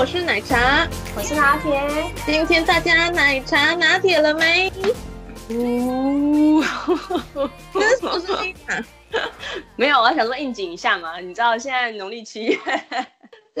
我是奶茶，我是拿铁。今天大家奶茶拿铁了没？呜，这是什么声音啊？没有，我想说应景一下嘛。你知道现在农历七月，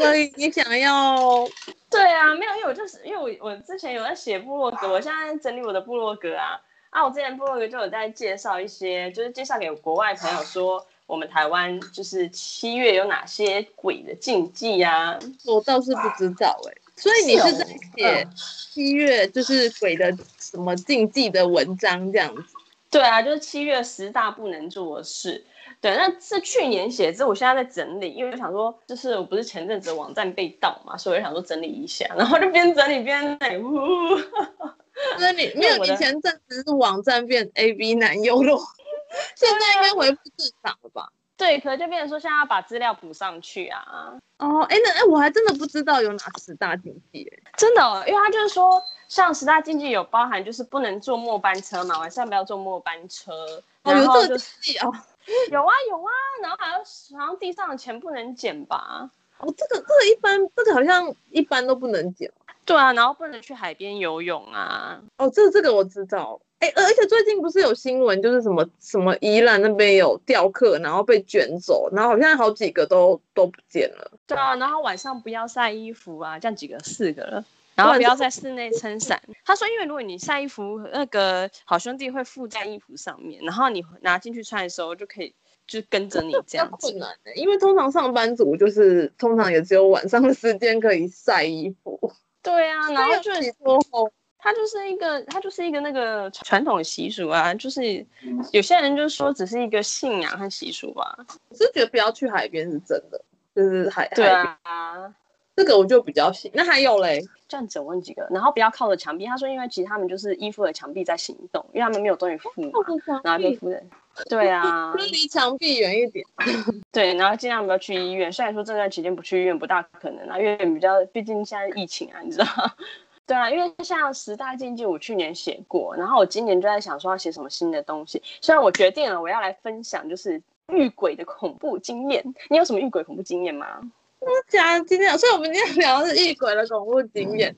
所以你想要？对啊，没有，因为我就是因为我我之前有在写部落格，我现在整理我的部落格啊啊，我之前部落格就有在介绍一些，就是介绍给国外朋友说，我们台湾就是七月有哪些鬼的禁忌啊。我倒是不知道哎、欸，所以你是在写七月就是鬼的什么禁忌的文章这样子？对啊，就是七月十大不能做的事。对，那是去年写，之后我现在在整理，因为我想说，就是我不是前阵子网站被盗嘛，所以我想说整理一下，然后就边整理边那呜。那你没有？以前阵子是网站变 A B 男优了，现在应该恢复正常了吧？对，可能就变成说现在要把资料补上去啊。哦，哎，那哎，我还真的不知道有哪十大禁忌，真的，因为他就是说。像十大禁忌有包含，就是不能坐末班车嘛，晚上不要坐末班车。哦，有这个哦，有啊有啊，然后好像好像地上的钱不能捡吧？哦，这个这个一般，这个好像一般都不能捡。对啊，然后不能去海边游泳啊。哦，这个、这个我知道。哎，而且最近不是有新闻，就是什么什么宜兰那边有钓客，然后被卷走，然后好像好几个都都不见了。对啊，然后晚上不要晒衣服啊，这样几个四个了。然后不要在室内撑伞。他说，因为如果你晒衣服，那个好兄弟会附在衣服上面，然后你拿进去穿的时候就可以就跟着你这样子。困难的，因为通常上班族就是通常也只有晚上的时间可以晒衣服。对啊，然后就你说，他就是一个他就是一个那个传统习俗啊，就是有些人就说只是一个信仰和习俗吧。我是觉得不要去海边是真的，就是海对啊。这个我就比较信。那还有嘞，这样子问几个，然后不要靠着墙壁。他说，因为其实他们就是依附着墙壁在行动，因为他们没有东西附嘛，然后被附的。对啊，离墙壁远一点。对，然后尽量不要去医院。虽然说这段期间不去医院不大可能啊，因为比较，毕竟现在疫情啊，你知道。对啊，因为像十大禁忌，我去年写过，然后我今年就在想说要写什么新的东西。虽然我决定了，我要来分享就是遇鬼的恐怖经验。你有什么遇鬼恐怖经验吗？讲今天，所以我们今天聊的是异鬼的恐怖经验。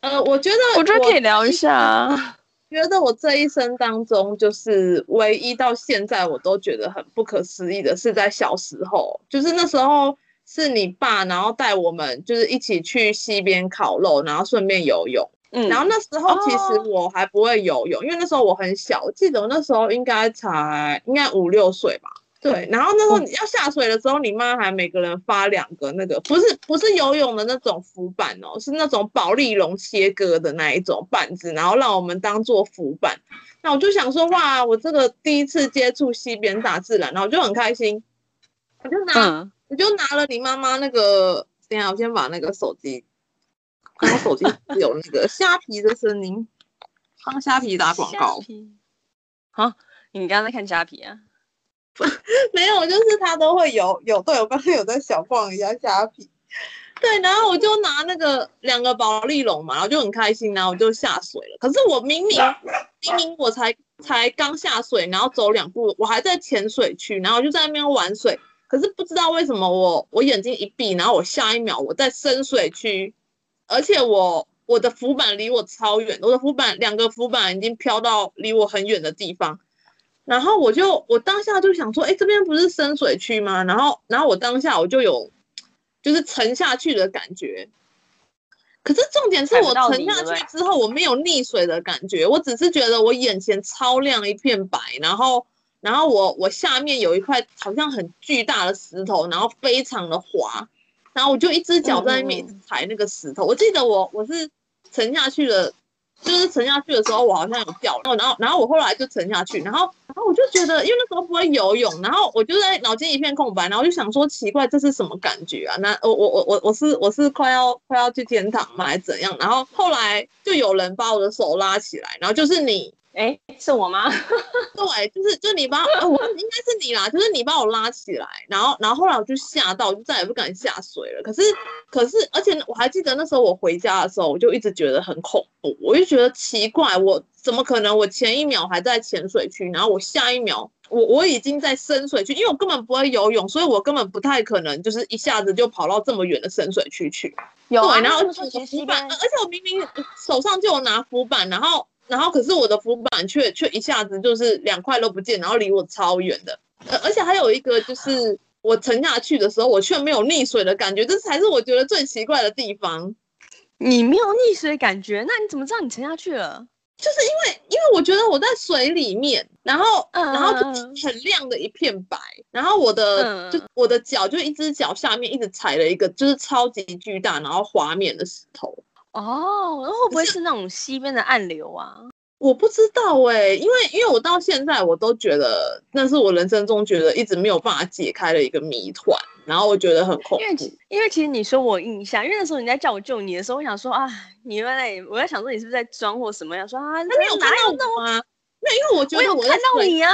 呃，我觉得我，我觉得可以聊一下。觉得我这一生当中，就是唯一到现在我都觉得很不可思议的是，在小时候，就是那时候是你爸，然后带我们就是一起去溪边烤肉，然后顺便游泳。嗯，然后那时候其实我还不会游泳，哦，因为那时候我很小，我记得我那时候应该才应该五六岁吧。对，然后那时候你要下水的时候，你妈还每个人发两个那个，不是不是游泳的那种浮板哦，是那种保丽龙切割的那一种板子，然后让我们当做浮板。那我就想说，哇，我这个第一次接触西边大自然，然后我就很开心，我就拿，嗯、我就拿了你妈妈那个，等下我先把那个手机，我手机有那个 虾皮的声音，帮虾皮打广告。好，你刚刚在看虾皮啊？没有，就是他都会有有，对，我刚才有在小逛一下虾皮，对，然后我就拿那个两个保丽龙嘛，然后就很开心，然后我就下水了。可是我明明明明我才才刚下水，然后走两步，我还在浅水区，然后就在那边玩水。可是不知道为什么我我眼睛一闭，然后我下一秒我在深水区，而且我我的浮板离我超远，我的浮板两个浮板已经飘到离我很远的地方。然后我就我当下就想说，哎，这边不是深水区吗？然后，然后我当下我就有就是沉下去的感觉。可是重点是我沉下去之后，我没有溺水的感觉，我只是觉得我眼前超亮一片白，然后，然后我我下面有一块好像很巨大的石头，然后非常的滑，然后我就一只脚在那边踩那个石头。我记得我我是沉下去了。就是沉下去的时候，我好像有掉，然后，然后，我后来就沉下去，然后，然后我就觉得，因为那时候不会游泳，然后我就在脑筋一片空白，然后就想说，奇怪，这是什么感觉啊？那我，我，我，我，我是，我是快要快要去天堂吗？还是怎样？然后后来就有人把我的手拉起来，然后就是你，哎，是我吗？对，就是就你把，呃、我应该是你啦，就是你把我拉起来，然后然后后来我就吓到，我就再也不敢下水了。可是可是，而且我还记得那时候我回家的时候，我就一直觉得很恐怖，我就觉得奇怪，我怎么可能？我前一秒还在潜水区，然后我下一秒我我已经在深水区，因为我根本不会游泳，所以我根本不太可能就是一下子就跑到这么远的深水区去。有啊，对，然后浮板，而且我明明手上就有拿浮板，然后。然后可是我的浮板却却一下子就是两块都不见，然后离我超远的，呃，而且还有一个就是我沉下去的时候，我却没有溺水的感觉，这才是我觉得最奇怪的地方。你没有溺水感觉，那你怎么知道你沉下去了？就是因为因为我觉得我在水里面，然后、嗯、然后就很亮的一片白，然后我的、嗯、就我的脚就一只脚下面一直踩了一个就是超级巨大然后滑面的石头。哦，那会不会是那种西边的暗流啊？我不知道哎、欸，因为因为我到现在我都觉得那是我人生中觉得一直没有办法解开的一个谜团，然后我觉得很恐怖。因为因为其实你说我印象，因为那时候你在叫我救你的时候，我想说啊，你原来我在想说你是不是在装或什么？想说啊，那你有看到我吗？没有，因为我觉得我有看到你啊，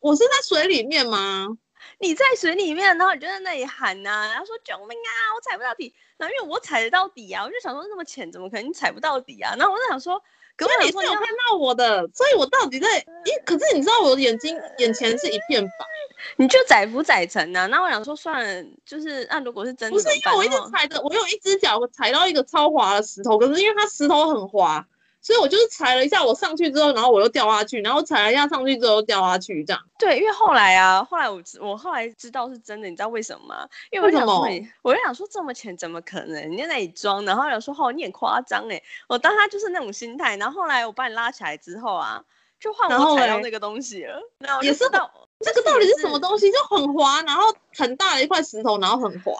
我是在水里面吗？你在水里面，然后你就在那里喊呐、啊，然后说救命啊，我踩不到底。然后因为我踩得到底啊，我就想说那么浅，怎么可能你踩不到底啊？然后我就想说，可是你是有看到我的，所以我到底在？咦，可是你知道我的眼睛眼前是一片白，你就载浮载沉啊。那我想说算了，就是那如果是真的，不是因为我一直踩着，我有一只脚踩到一个超滑的石头，可是因为它石头很滑。所以我就是踩了一下，我上去之后，然后我又掉下去，然后踩了一下上去之后掉下去，这样。对，因为后来啊，后来我我后来知道是真的，你知道为什么吗？因为我想说，我就想说这么浅怎么可能？你在那里装，然后有说哦，你很夸张哎，我当他就是那种心态，然后后来我把你拉起来之后啊，就换我踩到那个东西了，然后也是到这个到底是什么东西，就很滑，然后很大的一块石头，然后很滑。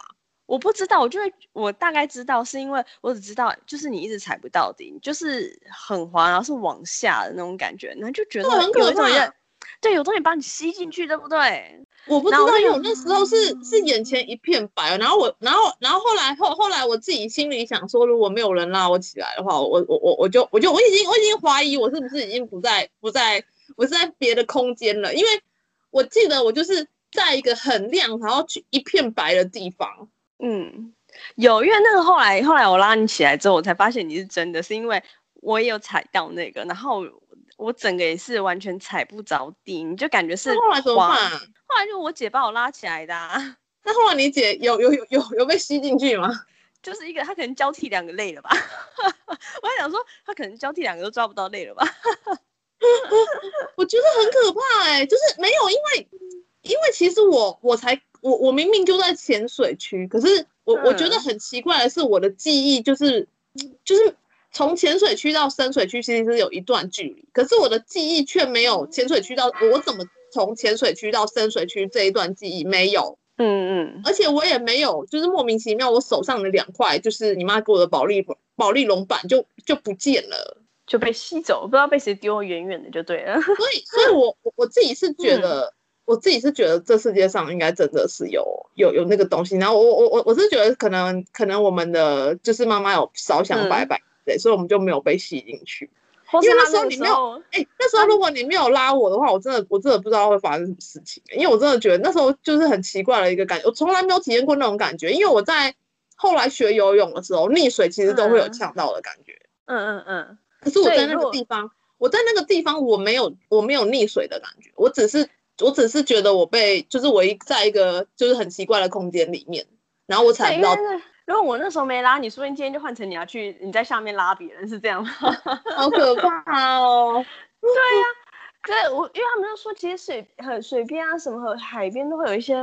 我不知道，我就会，我大概知道，是因为我只知道，就是你一直踩不到底，就是很滑，然后是往下的那种感觉，然后就觉得很可怕。对，有东西把你吸进去，对不对？我不知道，因为我那时候是是眼前一片白，然后我，然后，然后后来后后来我自己心里想说，如果没有人拉我起来的话，我我我我就我就我已经我已经怀疑我是不是已经不在不在我是在别的空间了，因为我记得我就是在一个很亮，然后去一片白的地方。嗯，有，因为那个后来后来我拉你起来之后，我才发现你是真的，是因为我也有踩到那个，然后我整个也是完全踩不着地，你就感觉是。后来怎么办？后来就我姐把我拉起来的啊。那后来你姐有有有有有被吸进去吗？就是一个，她可能交替两个累了吧。我还想说，她可能交替两个都抓不到累了吧。我觉得很可怕哎、欸，就是没有，因为因为其实我我才。我我明明就在浅水区，可是我我觉得很奇怪的是，我的记忆就是就是从浅水区到深水区其实是有一段距离，可是我的记忆却没有浅水区到我怎么从浅水区到深水区这一段记忆没有，嗯嗯，而且我也没有就是莫名其妙我手上的两块就是你妈给我的保利保利龙板就就不见了，就被吸走，不知道被谁丢远远的就对了。所以所以我我我自己是觉得。嗯我自己是觉得这世界上应该真的是有有有那个东西，然后我我我我是觉得可能可能我们的就是妈妈有少想拜拜，对，所以我们就没有被吸进去。因为那时候你没有，哎，那时候如果你没有拉我的话，我真的我真的不知道会发生什么事情，因为我真的觉得那时候就是很奇怪的一个感觉，我从来没有体验过那种感觉，因为我在后来学游泳的时候，溺水其实都会有呛到的感觉，嗯嗯嗯，可是我在那个地方，我在那个地方我没有我没有溺水的感觉，我只是。我只是觉得我被，就是我一在一个就是很奇怪的空间里面，然后我踩不到。如果我那时候没拉你，说不定今天就换成你要去你在下面拉别人，是这样吗？好可怕哦！对呀、啊，对，我因为他们都说，其实水和水边啊，什么和海边都会有一些，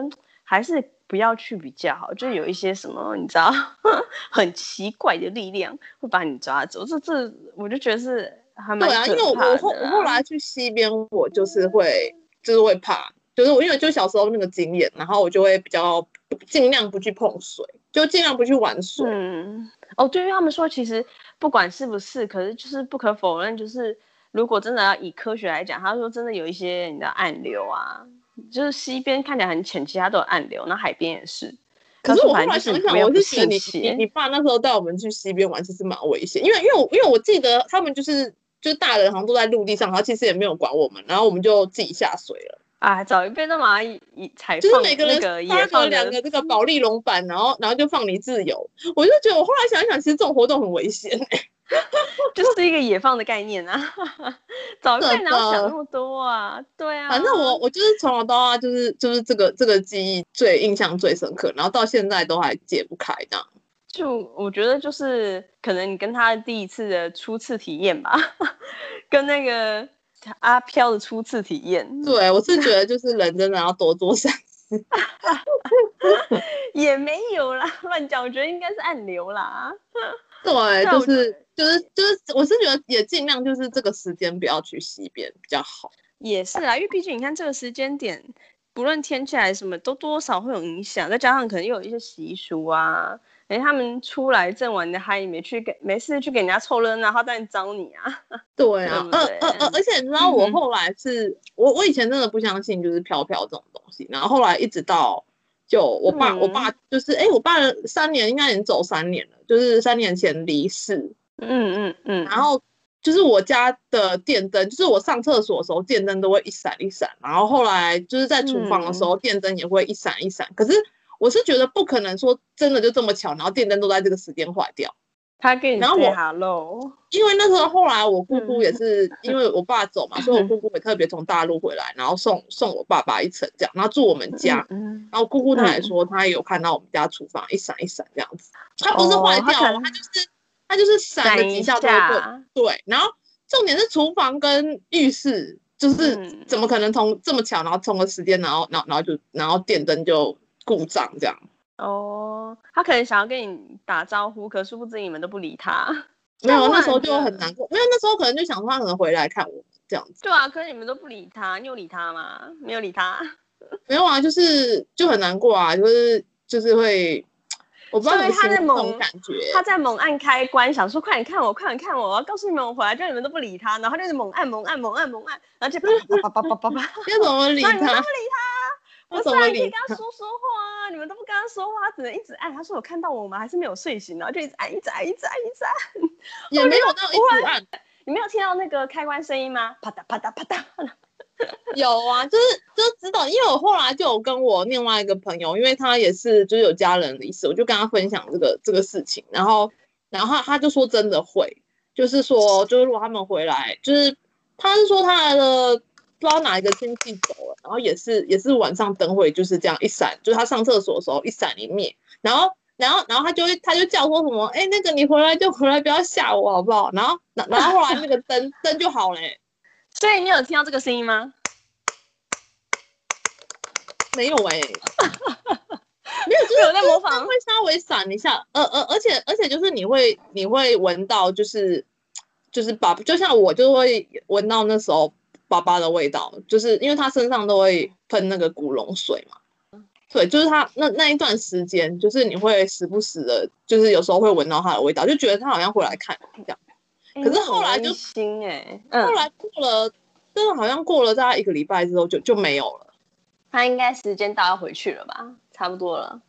还是不要去比较好。就有一些什么，你知道，很奇怪的力量会把你抓走。这这，我就觉得是还蛮。对啊，因为我我后我后来去西边，我就是会。就是会怕，就是我因为就小时候那个经验，然后我就会比较尽量不去碰水，就尽量不去玩水。嗯，哦，对于他们说，其实不管是不是，可是就是不可否认，就是如果真的要以科学来讲，他说真的有一些你的暗流啊，就是西边看起来很浅，其他都有暗流，那海边也是。可是我后来想想，我是觉得你你你爸那时候带我们去西边玩，其实蛮危险，因为因为我因为我记得他们就是。就大人好像都在陆地上，然后其实也没有管我们，然后我们就自己下水了。啊，早一辈都马上一采就是每个人发个两个这个保利龙板，然后然后就放你自由。我就觉得我后来想一想，其实这种活动很危险、欸，就是一个野放的概念啊。早一辈哪有想那么多啊？对啊，反正我我就是从小到大就是就是这个这个记忆最印象最深刻，然后到现在都还解不开这样。就我觉得就是可能你跟他第一次的初次体验吧，跟那个。阿飘的初次体验，对，我是觉得就是人真的要多做善 事，也没有啦，乱讲，我觉得应该是暗流啦。对，就是就是就是，我是觉得也尽量就是这个时间不要去西边比较好。也是啊，因为毕竟你看这个时间点，不论天气还是什么，都多少会有影响，再加上可能又有一些习俗啊。哎，他们出来正玩的嗨，没去给没事去给人家凑热闹，他当然招你啊。对啊，呃呃呃，而且你知道我后来是、嗯、我我以前真的不相信就是飘飘这种东西，然后后来一直到就我爸、嗯、我爸就是哎我爸三年应该已经走三年了，就是三年前离世。嗯嗯嗯。然后就是我家的电灯，就是我上厕所的时候电灯都会一闪一闪，然后后来就是在厨房的时候、嗯、电灯也会一闪一闪，可是。我是觉得不可能说真的就这么巧，然后电灯都在这个时间坏掉。他给你，然后我，因为那时候后来我姑姑也是，嗯、因为我爸走嘛，所以我姑姑也特别从大陆回来，然后送送我爸爸一程这样，然后住我们家。嗯、然后姑姑她也说，她有看到我们家厨房一闪一闪这样子。它不是坏掉，它、哦、就是它就是闪了几下就会对。然后重点是厨房跟浴室，就是怎么可能从这么巧，然后同个时间，然后然后然后就然后电灯就。故障这样哦，他可能想要跟你打招呼，可殊不知你们都不理他。没有，那时候就很难过。没有，那时候可能就想说他可能回来看我这样子。对啊，可是你们都不理他，你有理他吗？没有理他。没有啊，就是就很难过啊，就是就是会，我不知道你他在猛感觉，他在猛按开关，想说快点看我，快点看我，我要告诉你们我回来，就你们都不理他，然后就是猛按猛按猛按猛按，然后就叭叭叭叭叭叭，要怎么理 他？你们都不理他。我怎么可以跟他说说话啊？你们都不跟他说话，他只能一直按。他说：“我看到我们？还是没有睡醒？”然后就一直按，一直按，一直按，一直按。也没有到一直按。你没有听到那个开关声音吗？啪嗒啪嗒啪嗒。有啊，就是就知道，因为我后来就有跟我另外一个朋友，因为他也是就是有家人离世，我就跟他分享这个这个事情，然后然后他就说真的会，就是说就是如果他们回来，就是他是说他的。不知道哪一个亲戚走了，然后也是也是晚上灯会就是这样一闪，就是他上厕所的时候一闪一灭，然后然后然后他就会他就叫说什么，哎，那个你回来就回来，不要吓我好不好？然后然后后来那个灯灯就好了。所以你有听到这个声音吗？没有哎、欸，没有，就是 有在模仿，会稍微闪一下，呃呃，而且而且就是你会你会闻到就是就是把就像我就会闻到那时候。爸爸的味道，就是因为他身上都会喷那个古龙水嘛，对，就是他那那一段时间，就是你会时不时的，就是有时候会闻到他的味道，就觉得他好像会来看这样。可是后来就心哎，后来过了，真的好像过了大概一个礼拜之后就就没有了。他应该时间到要回去了吧？差不多了。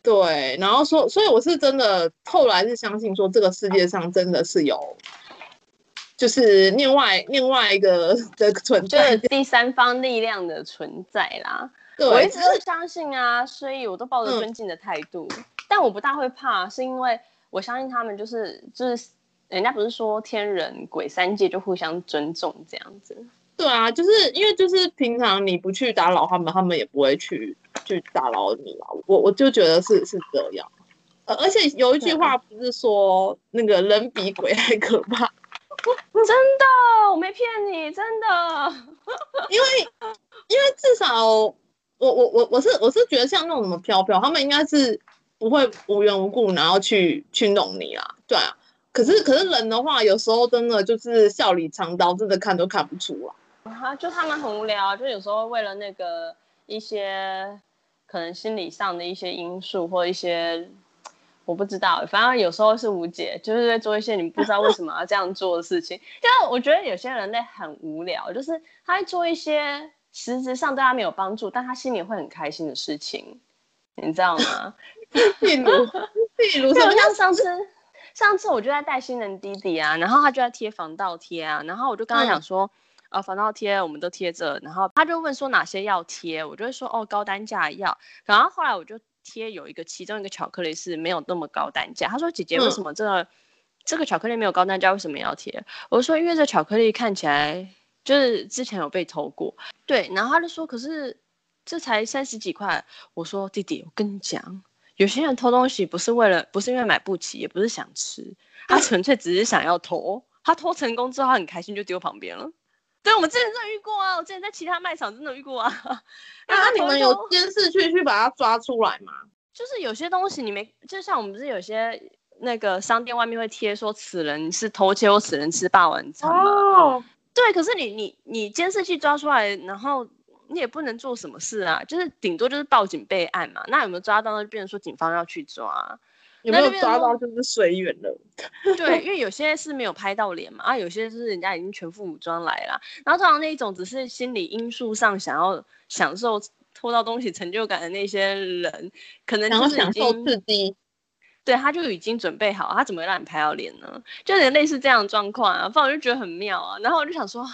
对，然后说，所以我是真的后来是相信说，这个世界上真的是有。就是另外另外一个 的存在，就是第三方力量的存在啦。对，我一直都相信啊，所以我都抱着尊敬的态度。嗯、但我不大会怕，是因为我相信他们就是就是，人家不是说天人鬼三界就互相尊重这样子。对啊，就是因为就是平常你不去打扰他们，他们也不会去去打扰你啊。我我就觉得是是这样。呃，而且有一句话不是说那个人比鬼还可怕。真的，我没骗你，真的。因为，因为至少我我我我是我是觉得像那种什么飘飘，他们应该是不会无缘无故然后去去弄你啦，对啊。可是可是人的话，有时候真的就是笑里藏刀，真的看都看不出来。啊，就他们很无聊，就有时候为了那个一些可能心理上的一些因素或一些。我不知道，反正有时候是无解，就是在做一些你不知道为什么要这样做的事情。就我觉得有些人类很无聊，就是他会做一些实质上对他没有帮助，但他心里会很开心的事情，你知道吗？例如，例如，就像上次，上次我就在带新人弟弟啊，然后他就在贴防盗贴啊，然后我就跟他讲说，嗯、呃，防盗贴我们都贴着，然后他就问说哪些要贴，我就会说哦，高单价要，然后后来我就贴有一个其中一个巧克力是没有那么高单价，他说姐姐为什么这个、嗯、这个巧克力没有高单价，为什么要贴？我说因为这巧克力看起来就是之前有被偷过，对，然后他就说可是这才三十几块，我说弟弟，我跟你讲。有些人偷东西不是为了，不是因为买不起，也不是想吃，他纯粹只是想要偷。他偷成功之后，他很开心，就丢旁边了。对，我们之前真的遇过啊，我之前在其他卖场真的遇过啊。那、啊、你们有监视器去把它抓出来吗？就是有些东西你没，就像我们不是有些那个商店外面会贴说此人是偷窃或此人吃霸王餐吗？哦。对，可是你你你监视器抓出来，然后。你也不能做什么事啊，就是顶多就是报警备案嘛。那有没有抓到？那就变成说警方要去抓。有没有抓到就是随缘了。对，因为有些是没有拍到脸嘛，啊，有些是人家已经全副武装来了。然后通常那一种只是心理因素上想要享受偷到东西成就感的那些人，可能就是享受刺激。对，他就已经准备好，他怎么会让你拍到脸呢？就有点类似这样的状况啊。反正我就觉得很妙啊。然后我就想说。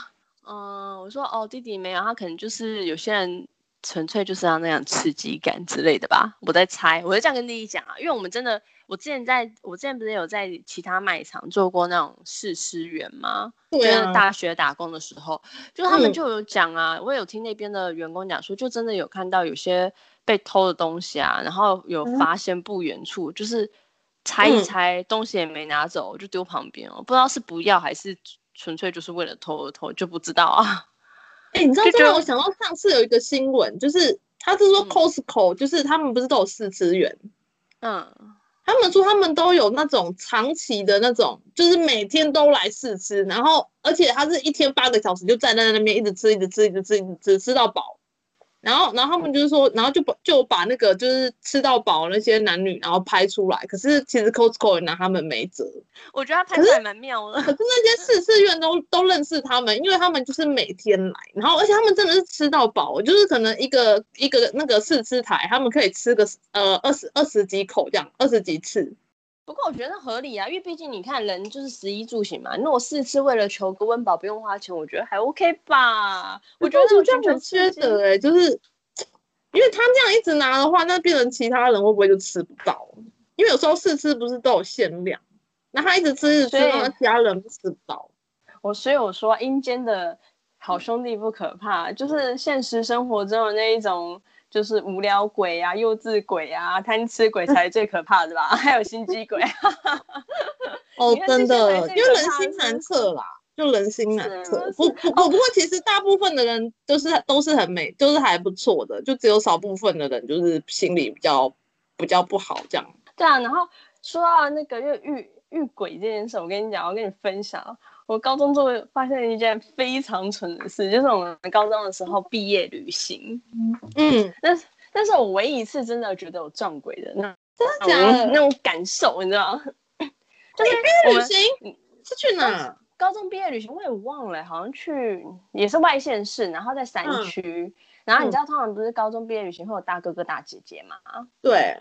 嗯，我说哦，弟弟没有，他可能就是有些人纯粹就是要那样刺激感之类的吧，我在猜，我就这样跟弟弟讲啊，因为我们真的，我之前在我之前不是有在其他卖场做过那种试吃员吗？对啊，就是大学打工的时候，就他们就有讲啊，嗯、我有听那边的员工讲说，就真的有看到有些被偷的东西啊，然后有发现不远处，嗯、就是拆一猜，东西也没拿走，就丢旁边哦，不知道是不要还是。纯粹就是为了偷而偷，就不知道啊。哎、欸，你知道这让我想到上次有一个新闻，就是他是说 Costco，、嗯、就是他们不是都有试吃员，嗯，他们说他们都有那种长期的那种，就是每天都来试吃，然后而且他是一天八个小时就站在那边一直吃，一直吃，一直吃，一直吃，吃到饱。然后，然后他们就是说，然后就把就把那个就是吃到饱那些男女，然后拍出来。可是其实 Costco 也拿他们没辙。我觉得他拍出来蛮妙的。可是，可是那些试吃员都都认识他们，因为他们就是每天来，然后而且他们真的是吃到饱，就是可能一个一个那个试吃台，他们可以吃个呃二十二十几口这样，二十几次。不过我觉得合理啊，因为毕竟你看人就是食衣住行嘛。那我试吃为了求个温饱不用花钱，我觉得还 OK 吧。我觉得这样很缺德哎，就是因为他这样一直拿的话，那变成其他人会不会就吃不到？因为有时候试吃不是都有限量，那他一直吃一直吃，那其他人吃不到。我所以我说阴间的好兄弟不可怕，就是现实生活中的那一种。就是无聊鬼啊、幼稚鬼啊、贪吃鬼才最可怕的吧？还有心机鬼。哦，真的，因为人心难测啦，就人心难测。不不不，不过其实大部分的人都是都是很美，就是还不错的，就只有少部分的人就是心理比较比较不好这样。对啊，然后说到那个遇遇遇鬼这件事，我跟你讲，我跟你分享。我高中就发现一件非常蠢的事，就是我们高中的时候毕业旅行。嗯，但是但是我唯一一次真的觉得有撞鬼的那真的假的那种感受，你知道吗？就是毕业旅行是去哪？高中毕业旅行我也忘了，好像去也是外县市，然后在山区。嗯、然后你知道，通常不是高中毕业旅行会有大哥哥大姐姐嘛？对。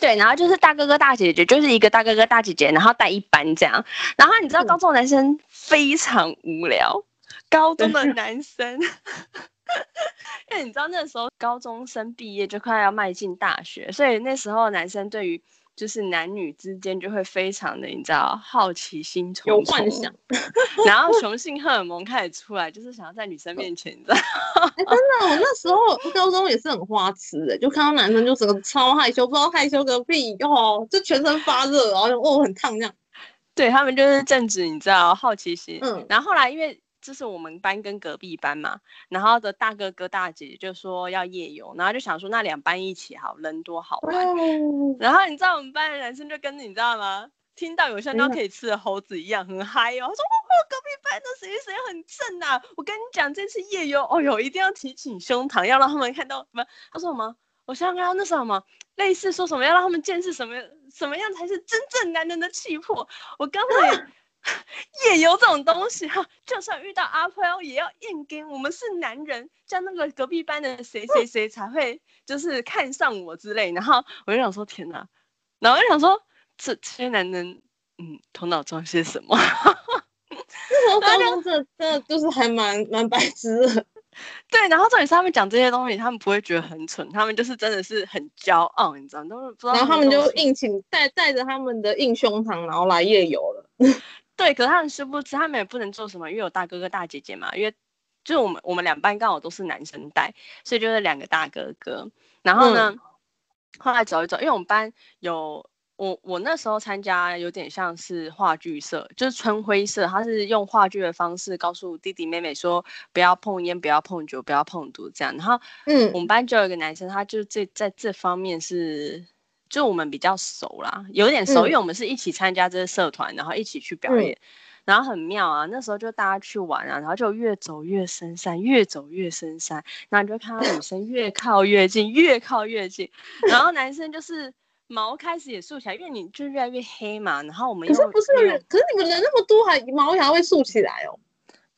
对，然后就是大哥哥大姐姐，就是一个大哥哥大姐姐，然后带一班这样。然后你知道高中男生非常无聊，高中的男生，因为你知道那时候高中生毕业就快要迈进大学，所以那时候男生对于。就是男女之间就会非常的，你知道，好奇心重重，有幻想，然后雄性荷尔蒙开始出来，就是想要在女生面前，你知道、欸？真的，我那时候高中也是很花痴的，就看到男生就整个超害羞，不知道害羞个屁哦，就全身发热，然后就哦很烫这样。对，他们就是正值你知道好奇心，嗯，然后后来因为。就是我们班跟隔壁班嘛，然后的大哥哥大姐姐就说要夜游，然后就想说那两班一起好，人多好玩。哦、然后你知道我们班的男生就跟你知道吗？听到有香蕉可以吃的猴子一样，很嗨哦。他说哦，隔壁班的谁谁很正啊！我跟你讲，这次夜游，哦哟，一定要提起胸膛，要让他们看到什么？他说什么？我想想看，那什么？类似说什么？要让他们见识什么？什么样才是真正男人的气魄？我刚才。夜游这种东西哈，就算遇到阿飘也要硬给我们是男人，像那个隔壁班的谁谁谁才会就是看上我之类。然后我就想说天哪，然后我就想说这这些男人嗯，头脑装些什么？那时候高中真的真的就是还蛮蛮白痴的。对，然后重点是他们讲这些东西，他们不会觉得很蠢，他们就是真的是很骄傲，你知道，都是不知道。然后他们就硬请带带着他们的硬胸膛，然后来夜游了。对，可是他们殊不知，他们也不能做什么，因为有大哥哥大姐姐嘛，因为就是我们我们两班刚好都是男生带，所以就是两个大哥哥。然后呢，嗯、后来走一走，因为我们班有。我我那时候参加有点像是话剧社，就是春晖社，他是用话剧的方式告诉弟弟妹妹说不要碰烟，不要碰酒，不要碰毒这样。然后，嗯，我们班就有一个男生，他就这在这方面是，就我们比较熟啦，有点熟，嗯、因为我们是一起参加这个社团，然后一起去表演，嗯、然后很妙啊。那时候就大家去玩啊，然后就越走越深山，越走越深山，然后你就看到女生越靠越近，越靠越近，然后男生就是。毛开始也竖起来，因为你就越来越黑嘛。然后我们可是不是人，可是你们人那么多，还毛还会竖起来哦。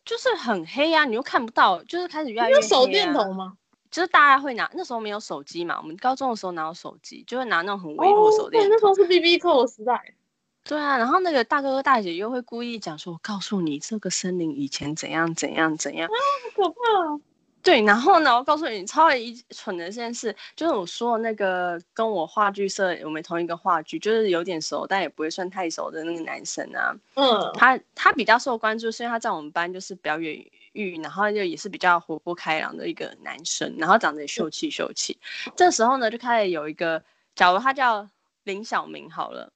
就是很黑呀、啊，你又看不到，就是开始越来越黑、啊。有手电筒吗？就是大家会拿，那时候没有手机嘛。我们高中的时候哪有手机，就会拿那种很微弱的手电筒、哦。对，那时候是 BB Call 的时代。对啊，然后那个大哥哥大姐又会故意讲说：“我告诉你，这个森林以前怎样怎样怎样。”啊，好可怕、啊。对，然后呢，我告诉你，超一蠢的一件事，就是我说的那个跟我话剧社我们同一个话剧，就是有点熟，但也不会算太熟的那个男生啊。嗯，他他比较受关注，是因为他在我们班就是表演欲，然后就也是比较活泼开朗的一个男生，然后长得也秀气秀气。嗯、这时候呢，就开始有一个，假如他叫林小明好了，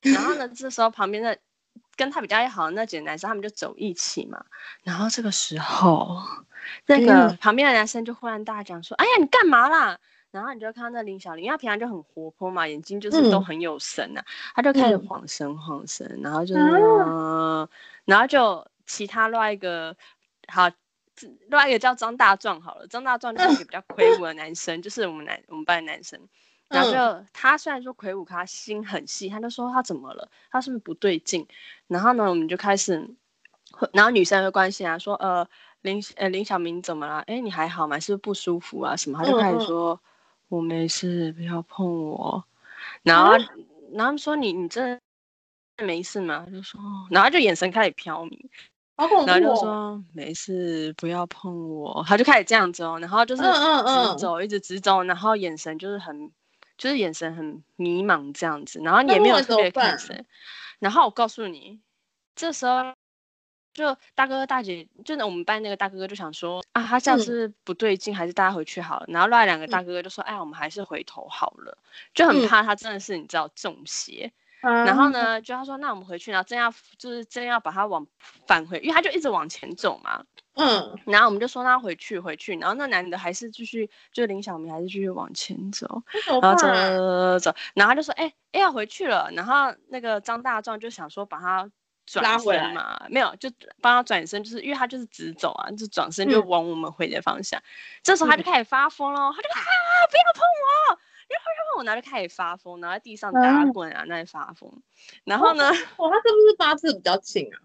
然后呢，这时候旁边的。跟他比较好的那几个男生，他们就走一起嘛。然后这个时候，那个旁边的男生就忽然大讲说：“嗯、哎呀，你干嘛啦？”然后你就看到那林小玲，因为他平常就很活泼嘛，眼睛就是都很有神呐、啊，嗯、他就开始晃神晃神，然后就是，嗯、然后就其他另外一个好，另外一个叫张大壮好了，张大壮就是一个比较魁梧的男生，就是我们男我们班的男生。然后就、嗯、他虽然说魁梧，他心很细，他就说他怎么了？他是不是不对劲？然后呢，我们就开始，然后女生会关心啊，说呃林呃林小明怎么了？哎，你还好吗？是不是不舒服啊？什么？他就开始说、嗯、我没事，不要碰我。然后、嗯、然后说你你真的没事吗？他就说，然后就眼神开始飘迷，然后就说没事，不要碰我。他就开始这样子哦，然后就是直走，嗯嗯、一直直走，然后眼神就是很。就是眼神很迷茫这样子，然后你也没有特别看谁，然后我告诉你，这时候就大哥哥大姐，就我们班那个大哥哥就想说啊，他这样是不对劲，嗯、还是大家回去好了？然后另外两个大哥哥就说，嗯、哎，我们还是回头好了，就很怕他真的是你知道中邪。嗯、然后呢，就他说那我们回去，然后真要就是真要把他往返回，因为他就一直往前走嘛。嗯，然后我们就说他回去回去，然后那男的还是继续，就是林小明还是继续往前走，然后走走走，然后他就说，哎哎要回去了，然后那个张大壮就想说把他转身嘛，没有，就帮他转身，就是因为他就是直走啊，就转身就往我们回的方向，嗯、这时候他就开始发疯了，他就啊不要碰我，不要碰我，然后就开始发疯，然后在地上打滚啊，那里发疯，然后呢，哇，他是不是八字比较轻啊？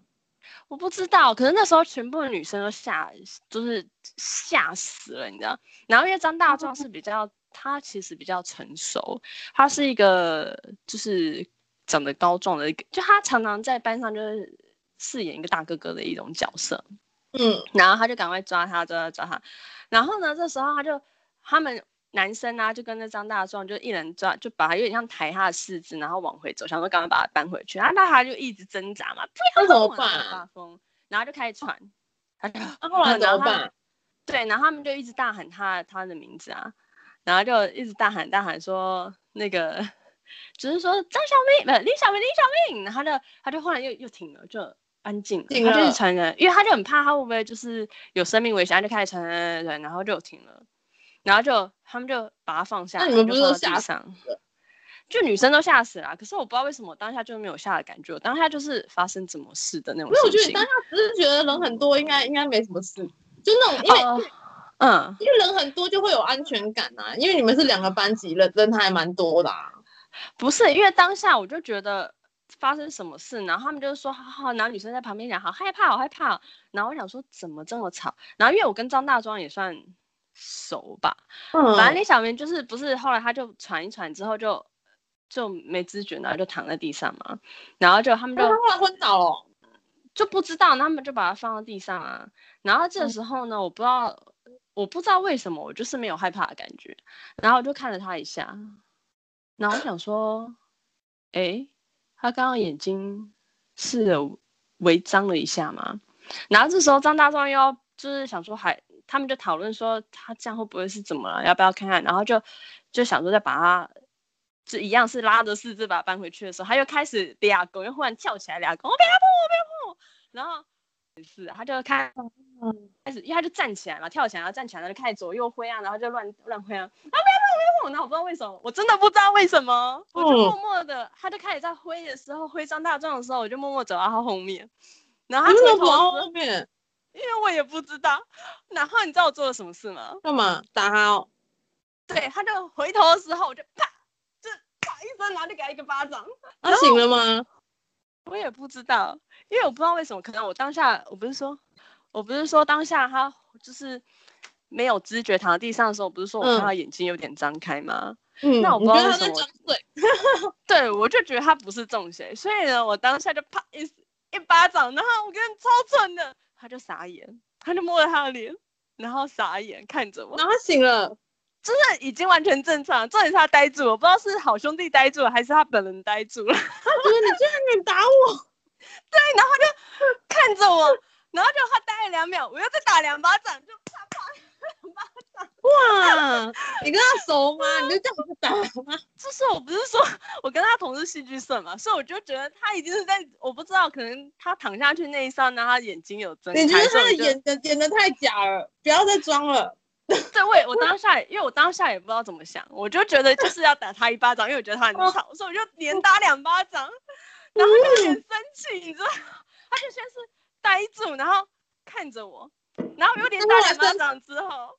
我不知道，可是那时候全部的女生都吓，就是吓死了，你知道？然后因为张大壮是比较，他其实比较成熟，他是一个就是长得高壮的一个，就他常常在班上就是饰演一个大哥哥的一种角色，嗯，然后他就赶快抓他，抓他，抓他，然后呢，这时候他就他们。男生啊，就跟那张大壮，就一人抓，就把他有点像抬他的四肢，然后往回走，想说赶快把他搬回去。然后那他就一直挣扎嘛，不要怎么办？发疯，然后就开始喘。他后来怎么办？对，然后他们就一直大喊他他的名字啊，然后就一直大喊大喊说那个，只是说张小明，不是李小明，李小明。然后他就他就后来又又停了，就安静了。了他就是传人，因为他就很怕他会不会就是有生命危险，他就开始传人，然后就停了。然后就他们就把他放下，那你们不是都吓死了？就女生都吓死了，可是我不知道为什么当下就没有吓的感觉，当下就是发生什么事的那种。因为我觉得当下只是觉得人很多，应该应该没什么事，就那种因为、uh, 嗯，因为人很多就会有安全感啊。因为你们是两个班级，人人还蛮多的啊。不是，因为当下我就觉得发生什么事，然后他们就说好好，然后女生在旁边讲好害怕，好害怕。然后我想说怎么这么吵？然后因为我跟张大庄也算。熟吧，嗯、反正李小明就是不是后来他就喘一喘之后就就没知觉，然后就躺在地上嘛，然后就他们就后来昏倒了，就不知道，他们就把他放到地上啊。然后这时候呢，我不知道，我不知道为什么，我就是没有害怕的感觉。然后我就看了他一下，然后我想说，哎，他刚刚眼睛是微张了一下嘛。然后这时候张大壮又要就是想说，还他们就讨论说他这样会不会是怎么了，要不要看看？然后就就想说再把他，就一样是拉着四肢把他搬回去的时候，他又开始俩狗，又忽然跳起来俩狗，我不要碰，我不要碰。然后也是，他就开开始，因为他就站起来嘛，跳起来然后站起来，然后就开始左右挥啊，然后就乱乱挥啊，啊不要碰，不要碰。然后我不知道为什么，我真的不知道为什么，我就默默的，他就开始在挥的时候挥张大壮的时候，我就默默走到他后面。然后他怎么跑到后面？因为我也不知道。然后你知道我做了什么事吗？干嘛？打他哦。对，他就回头的时候，我就啪，就啪一声，然后就给他一个巴掌。他醒了吗？我也不知道，因为我不知道为什么，可能我当下我不是说，我不是说当下他就是没有知觉躺在地上的时候，我不是说我看他眼睛有点张开吗？嗯，那我不知道为什么。对，我就觉得他不是中邪，所以呢，我当下就啪一。一巴掌，然后我跟你超蠢的，他就傻眼，他就摸了他的脸，然后傻眼看着我，然后醒了，真的已经完全正常，重点是他呆住了，我不知道是好兄弟呆住了，还是他本人呆住了。他觉得你居然敢打我，对，然后他就看着我，然后就他呆了两秒，我又再打两巴掌，就啪啪。哇，你跟他熟吗？你就这样子打吗？就是我不是说我跟他同是戏剧社嘛，所以我就觉得他已经是在，我不知道，可能他躺下去那一刹那，他眼睛有睁开。你觉得他的演的演的太假了，不要再装了。对，我我当下，因为我当下也不知道怎么想，我就觉得就是要打他一巴掌，因为我觉得他很吵，所以我就连打两巴掌，然后就有点生气，你知道，他就先是呆住，然后看着我，然后有点打两巴掌之后。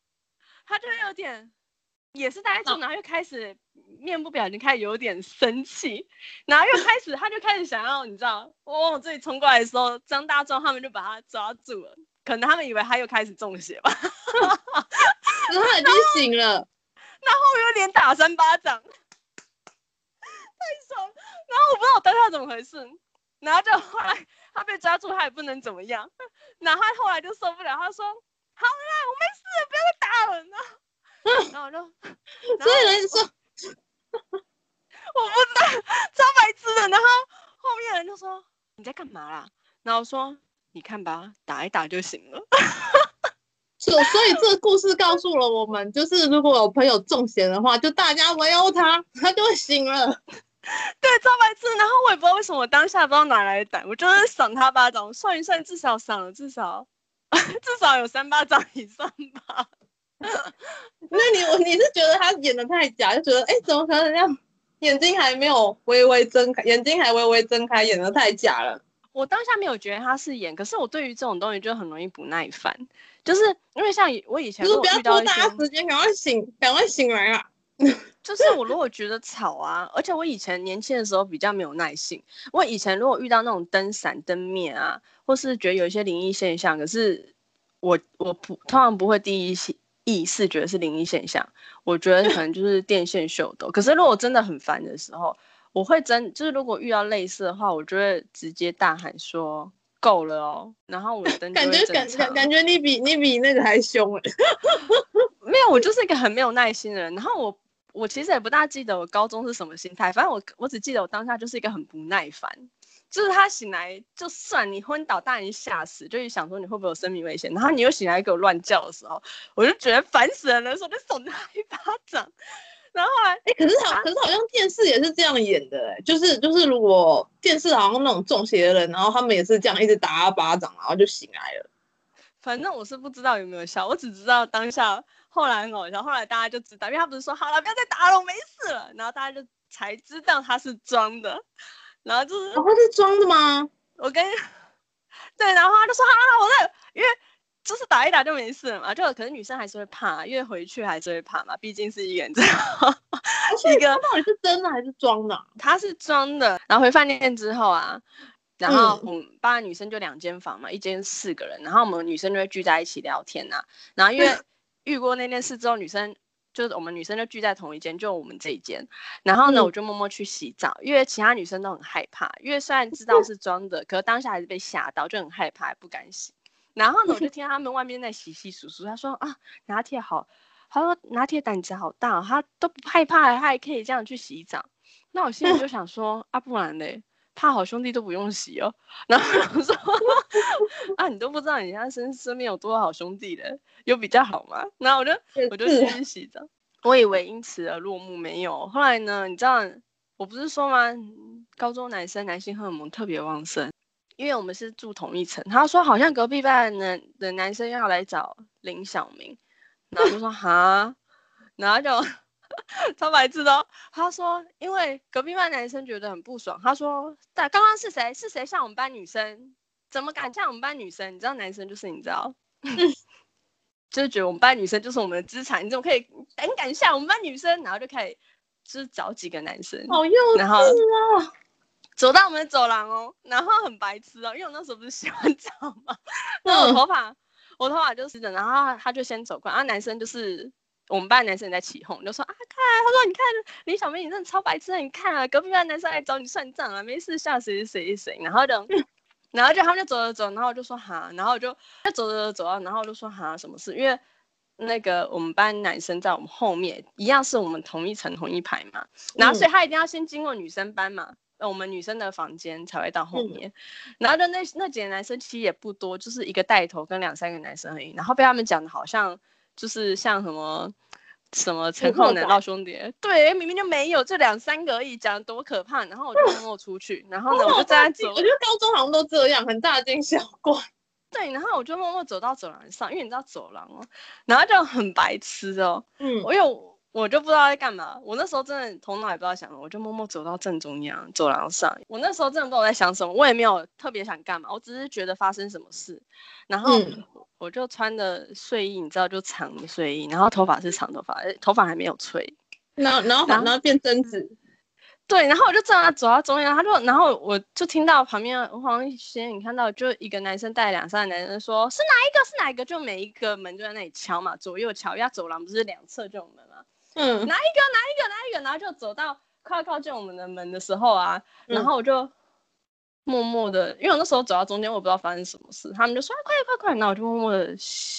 他就有点，也是呆住，然后又开始面部表情开始有点生气，然后又开始，他就开始想要，你知道，我往我这里冲过来的时候，张大壮他们就把他抓住了，可能他们以为他又开始中邪吧，然后他已经醒了，然后我又连打三巴掌，太爽，然后我不知道我当下怎么回事，然后就后来他被抓住，他也不能怎么样，然后他后来就受不了，他说。好啦，我没事，不要再打人了。然后，然后我就，所以人说，我不知道，超白痴的。然后后面人就说你在干嘛啦？然后我说你看吧，打一打就行了。所所以这个故事告诉了我们，就是如果有朋友中邪的话，就大家围殴他，他就会醒了。对，超白痴。然后我也不知道为什么我当下不知道哪来的胆，我就是赏他巴掌，我算一算，至少赏了至少。至少有三巴掌以上吧。那你我你是觉得他演的太假，就觉得哎、欸，怎么可能这样？眼睛还没有微微睁开，眼睛还微微睁开，演的太假了。我当下没有觉得他是演，可是我对于这种东西就很容易不耐烦，就是因为像我以前，就是不要拖大家时间，赶快醒，赶快醒来啊！就是我如果觉得吵啊，而且我以前年轻的时候比较没有耐性。我以前如果遇到那种灯闪灯灭啊，或是觉得有一些灵异现象，可是我我不通常不会第一意识觉得是灵异现象，我觉得可能就是电线秀逗。可是如果真的很烦的时候，我会真就是如果遇到类似的话，我就会直接大喊说够了哦，然后我的灯感觉感感感觉你比你比那个还凶哎，没有，我就是一个很没有耐心的人，然后我。我其实也不大记得我高中是什么心态，反正我我只记得我当下就是一个很不耐烦，就是他醒来就算你昏倒，大人吓死，就是想说你会不会有生命危险，然后你又醒来给我乱叫的时候，我就觉得烦死人了，说就送他一巴掌。然后后来，哎、欸，可是好，可是好像电视也是这样演的、欸，哎，就是就是如果电视好像那种中邪的人，然后他们也是这样一直打他巴掌，然后就醒来了。反正我是不知道有没有效，我只知道当下。后来很搞笑，后来大家就知道，因为他不是说好了，不要再打了，我没事了，然后大家就才知道他是装的，然后就是他是装的吗？我跟 对，然后他就说好了，我在，因为就是打一打就没事了嘛，就可是女生还是会怕，因为回去还是会怕嘛，毕竟是一个人这样。一个到底是真的还是装的？他是装的，然后回饭店之后啊，然后我们班女生就两间房嘛，一间四个人，然后我们女生就会聚在一起聊天呐、啊，然后因为。遇过那件事之后，女生就是我们女生就聚在同一间，就我们这一间。然后呢，嗯、我就默默去洗澡，因为其他女生都很害怕，因为虽然知道 是装的，可是当下还是被吓到，就很害怕，不敢洗。然后呢，我就听到他们外面在洗洗簌簌，他说啊，拿铁好，他说拿铁胆子好大，他都不害怕，他还可以这样去洗澡。那我心里就想说，啊，不然嘞，怕好兄弟都不用洗哦。然后我说，啊，你都不知道你现在身身边有多少好兄弟的，有比较好吗？然后我就我就继续洗澡，我以为因此而落幕，没有。后来呢，你知道我不是说吗？高中男生男性荷尔蒙特别旺盛，因为我们是住同一层。他说好像隔壁班的的男生要来找林小明，然后就说哈，然后就。超白痴的、哦，他说，因为隔壁班男生觉得很不爽。他说，但刚刚是谁？是谁像我们班女生？怎么敢像我们班女生？你知道男生就是你知道，就是觉得我们班女生就是我们的资产。你怎么可以胆敢像我们班女生？然后就开始就是找几个男生，好幼稚、哦、然后走到我们的走廊哦，然后很白痴哦，因为我那时候不是洗完澡嘛，那我头发，我头发就是的，然后他就先走过来，啊，男生就是。我们班男生也在起哄，就说啊，看，他说你看李小明，你真的超白痴，你看啊，隔壁班男生来找你算账啊，没事吓谁谁谁，然后就，然后就他们就走着走，然后我就说哈，然后我就就走走走啊，然后我就说哈，什么事？因为那个我们班男生在我们后面，一样是我们同一层同一排嘛，然后所以他一定要先经过女生班嘛，我们女生的房间才会到后面，然后就那那几个男生其实也不多，就是一个带头跟两三个男生而已，然后被他们讲的好像。就是像什么什么陈浩南道兄弟，对，明明就没有，这两三个而已，讲得多可怕。然后我就默默出去，然后呢，我就在走。我觉得高中好像都这样，很大惊小怪。对，然后我就默默走到走廊上，因为你知道走廊哦，然后就很白痴哦。嗯，我有。我就不知道在干嘛，我那时候真的头脑也不知道想什么，我就默默走到正中央走廊上。我那时候真的不知道我在想什么，我也没有特别想干嘛，我只是觉得发生什么事，然后我就穿的睡衣，你知道，就长的睡衣，然后头发是长头发，头发还没有吹，然后然后然后变贞子，对，然后我就正要走到中央，他就然后我就听到旁边我好像先你看到就一个男生带两三个男生说是哪一个是哪一个，就每一个门就在那里敲嘛，左右敲，因为走廊不是两侧就有门嘛。嗯，哪一个哪一个哪一个，然后就走到快要靠近我们的门的时候啊，然后我就默默的，因为我那时候走到中间，我不知道发生什么事，他们就说、啊、快快快，然后我就默默的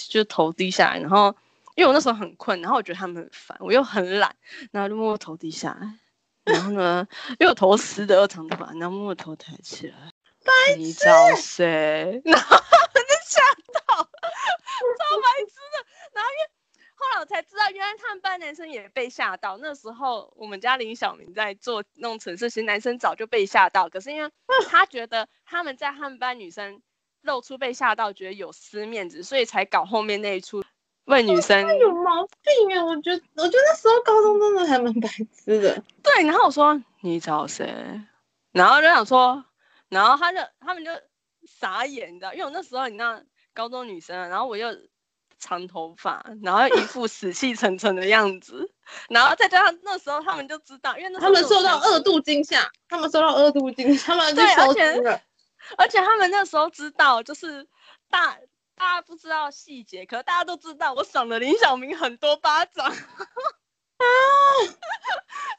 就头低下来，然后因为我那时候很困，然后我觉得他们很烦，我又很懒，然后就默默头低下来，然后呢，因为我头湿的又长头发，然后默默头抬起来，白痴，你找谁？然后我就吓到，超白痴的，然后因为。后来我才知道，原来他们班男生也被吓到。那时候我们家林小明在做弄程式，其实男生早就被吓到。可是因为他觉得他们在他们班女生露出被吓到，觉得有失面子，所以才搞后面那一出问女生。他有毛病啊！我觉得，我觉得那时候高中真的还蛮白痴的。对，然后我说你找谁？然后就想说，然后他就他们就傻眼，你知道？因为我那时候你知道高中女生，然后我又。长头发，然后一副死气沉沉的样子，然后再加上那时候他们就知道，因为那他们受到二度惊吓，他们受到二度惊吓，他们就收惊了。而且他们那时候知道，就是大大家不知道细节，可是大家都知道我赏了林小明很多巴掌啊，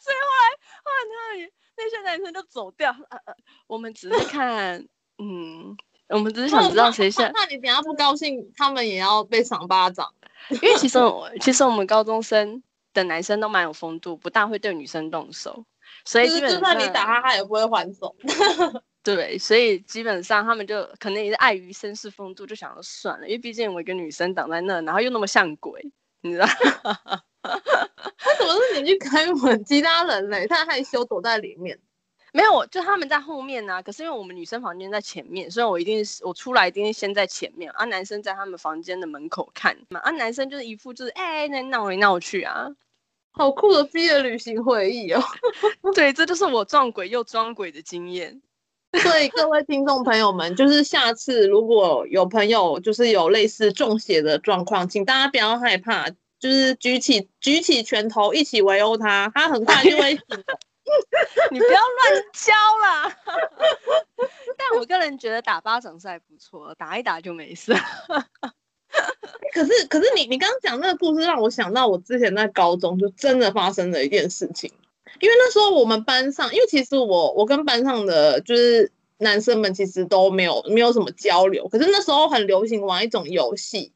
所以后来后来他们那些男生就走掉，呃呃，我们只是看，嗯。我们只是想知道谁先。那你等下不高兴，他们也要被赏巴掌。因为其实我，其实我们高中生的男生都蛮有风度，不大会对女生动手，所以就算你打他，他也不会还手。对，所以基本上他们就可能也是碍于绅士风度，就想要算了，因为毕竟我一个女生挡在那，然后又那么像鬼，你知道？他怎么是你去开门，其他人嘞？他害羞躲在里面。没有，我就他们在后面呢、啊。可是因为我们女生房间在前面，所以我一定是我出来一定先在前面，啊，男生在他们房间的门口看嘛，啊，男生就是一副就是哎，那闹来闹去啊，好酷的毕业旅行回忆哦。对，这就是我撞鬼又装鬼的经验。所以各位听众朋友们，就是下次如果有朋友就是有类似中邪的状况，请大家不要害怕，就是举起举起拳头一起围殴他，他很快就会死的。你不要乱教啦！但我个人觉得打巴掌是还不错，打一打就没事。可是可是你你刚刚讲那个故事，让我想到我之前在高中就真的发生了一件事情。因为那时候我们班上，因为其实我我跟班上的就是男生们其实都没有没有什么交流，可是那时候很流行玩一种游戏，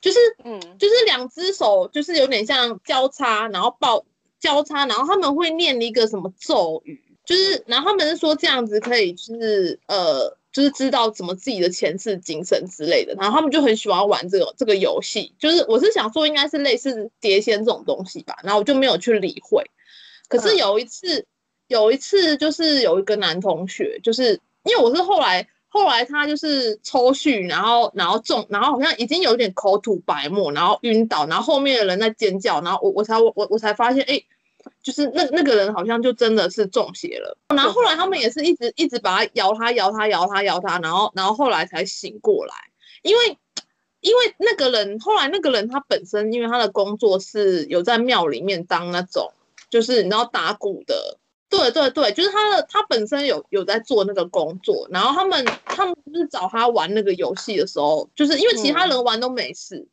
就是嗯，就是两只手就是有点像交叉，然后抱交叉，然后他们会念一个什么咒语，就是然后他们是说这样子可以就是呃就是知道怎么自己的前世今生之类的，然后他们就很喜欢玩这个这个游戏，就是我是想说应该是类似碟仙这种东西吧，然后我就没有去理会。可是有一次，嗯、有一次就是有一个男同学，就是因为我是后来后来他就是抽搐，然后然后中，然后好像已经有点口吐白沫，然后晕倒，然后后面的人在尖叫，然后我我才我我才发现，哎、欸，就是那那个人好像就真的是中邪了。然后后来他们也是一直一直把他摇他摇他摇他摇他，然后然后后来才醒过来，因为因为那个人后来那个人他本身因为他的工作是有在庙里面当那种。就是你知道打鼓的，对对对，就是他的他本身有有在做那个工作，然后他们他们就是找他玩那个游戏的时候，就是因为其他人玩都没事，嗯，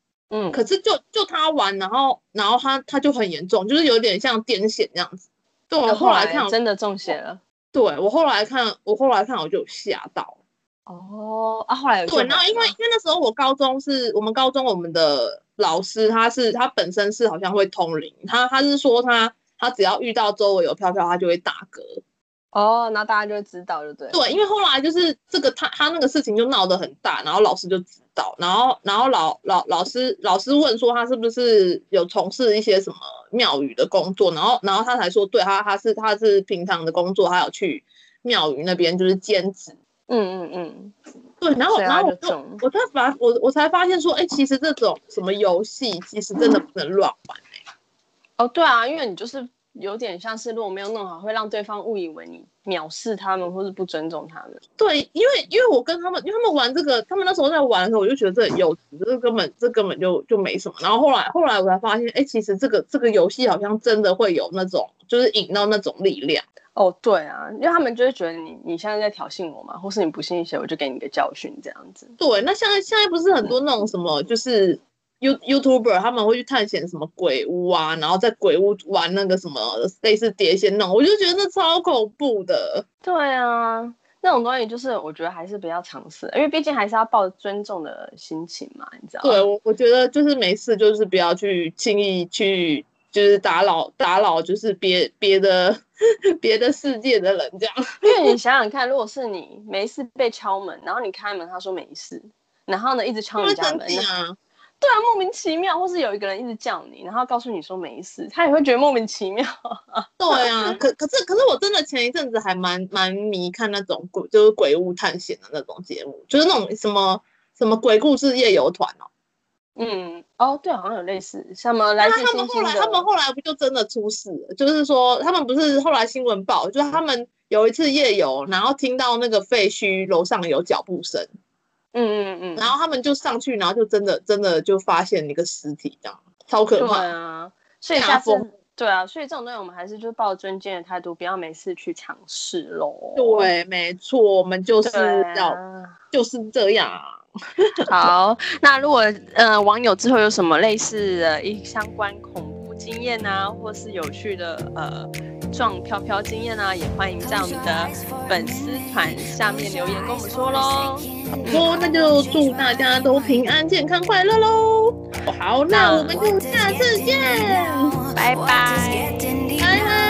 可是就就他玩，然后然后他他就很严重，就是有点像癫痫那样子。对，我后来看真的中邪了。对，我后来看我后来看我就吓到。哦啊，后来有对，然后因为因为那时候我高中是我们高中我们的老师他是他本身是好像会通灵，他他是说他。他只要遇到周围有飘飘，他就会打嗝。哦，那大家就会知道，就对。对，因为后来就是这个他他那个事情就闹得很大，然后老师就知道，然后然后老老老师老师问说他是不是有从事一些什么庙宇的工作，然后然后他才说对，他他是他是平常的工作，他有去庙宇那边就是兼职。嗯嗯嗯，对，然后然后我就我才发我我才发现说，哎，其实这种什么游戏其实真的不能乱玩。哦，对啊，因为你就是有点像是，如果没有弄好，会让对方误以为你藐视他们，或是不尊重他们。对，因为因为我跟他们，因为他们玩这个，他们那时候在玩的时候，我就觉得这很幼稚，这根本这根本就就没什么。然后后来后来我才发现，哎，其实这个这个游戏好像真的会有那种，就是引到那种力量。哦，对啊，因为他们就会觉得你你现在在挑衅我嘛，或是你不信邪，我就给你个教训这样子。对，那现在现在不是很多那种什么，就是。You YouTuber 他们会去探险什么鬼屋啊，然后在鬼屋玩那个什么类似碟仙那种，我就觉得那超恐怖的。对啊，那种东西就是我觉得还是不要尝试，因为毕竟还是要抱尊重的心情嘛，你知道？对，我我觉得就是没事，就是不要去轻易去就是打扰打扰，就是别别的 别的世界的人这样。因为你想想看，如果是你没事被敲门，然后你开门，他说没事，然后呢一直敲你家门。对啊，莫名其妙，或是有一个人一直叫你，然后告诉你说没事，他也会觉得莫名其妙。对啊，可可是可是我真的前一阵子还蛮蛮迷看那种鬼，就是鬼屋探险的那种节目，就是那种什么什么鬼故事夜游团哦。嗯，哦，对，好像有类似什么来自星星的。他们后来他们后来不就真的出事了？就是说他们不是后来新闻报，就是他们有一次夜游，然后听到那个废墟楼上有脚步声。嗯嗯嗯，然后他们就上去，然后就真的真的就发现一个尸体，这样超可怕。对啊，所以下次对啊，所以这种东西我们还是就抱尊敬的态度，不要没事去尝试喽。对，没错，我们就是要、啊、就是这样。好，那如果呃网友之后有什么类似的一相关恐怖经验啊，或是有趣的呃。壮飘飘经验啊，也欢迎在我们的粉丝团下面留言跟我们说喽。好，那就祝大家都平安、健康、快乐喽。好，那我们就下次见，拜拜。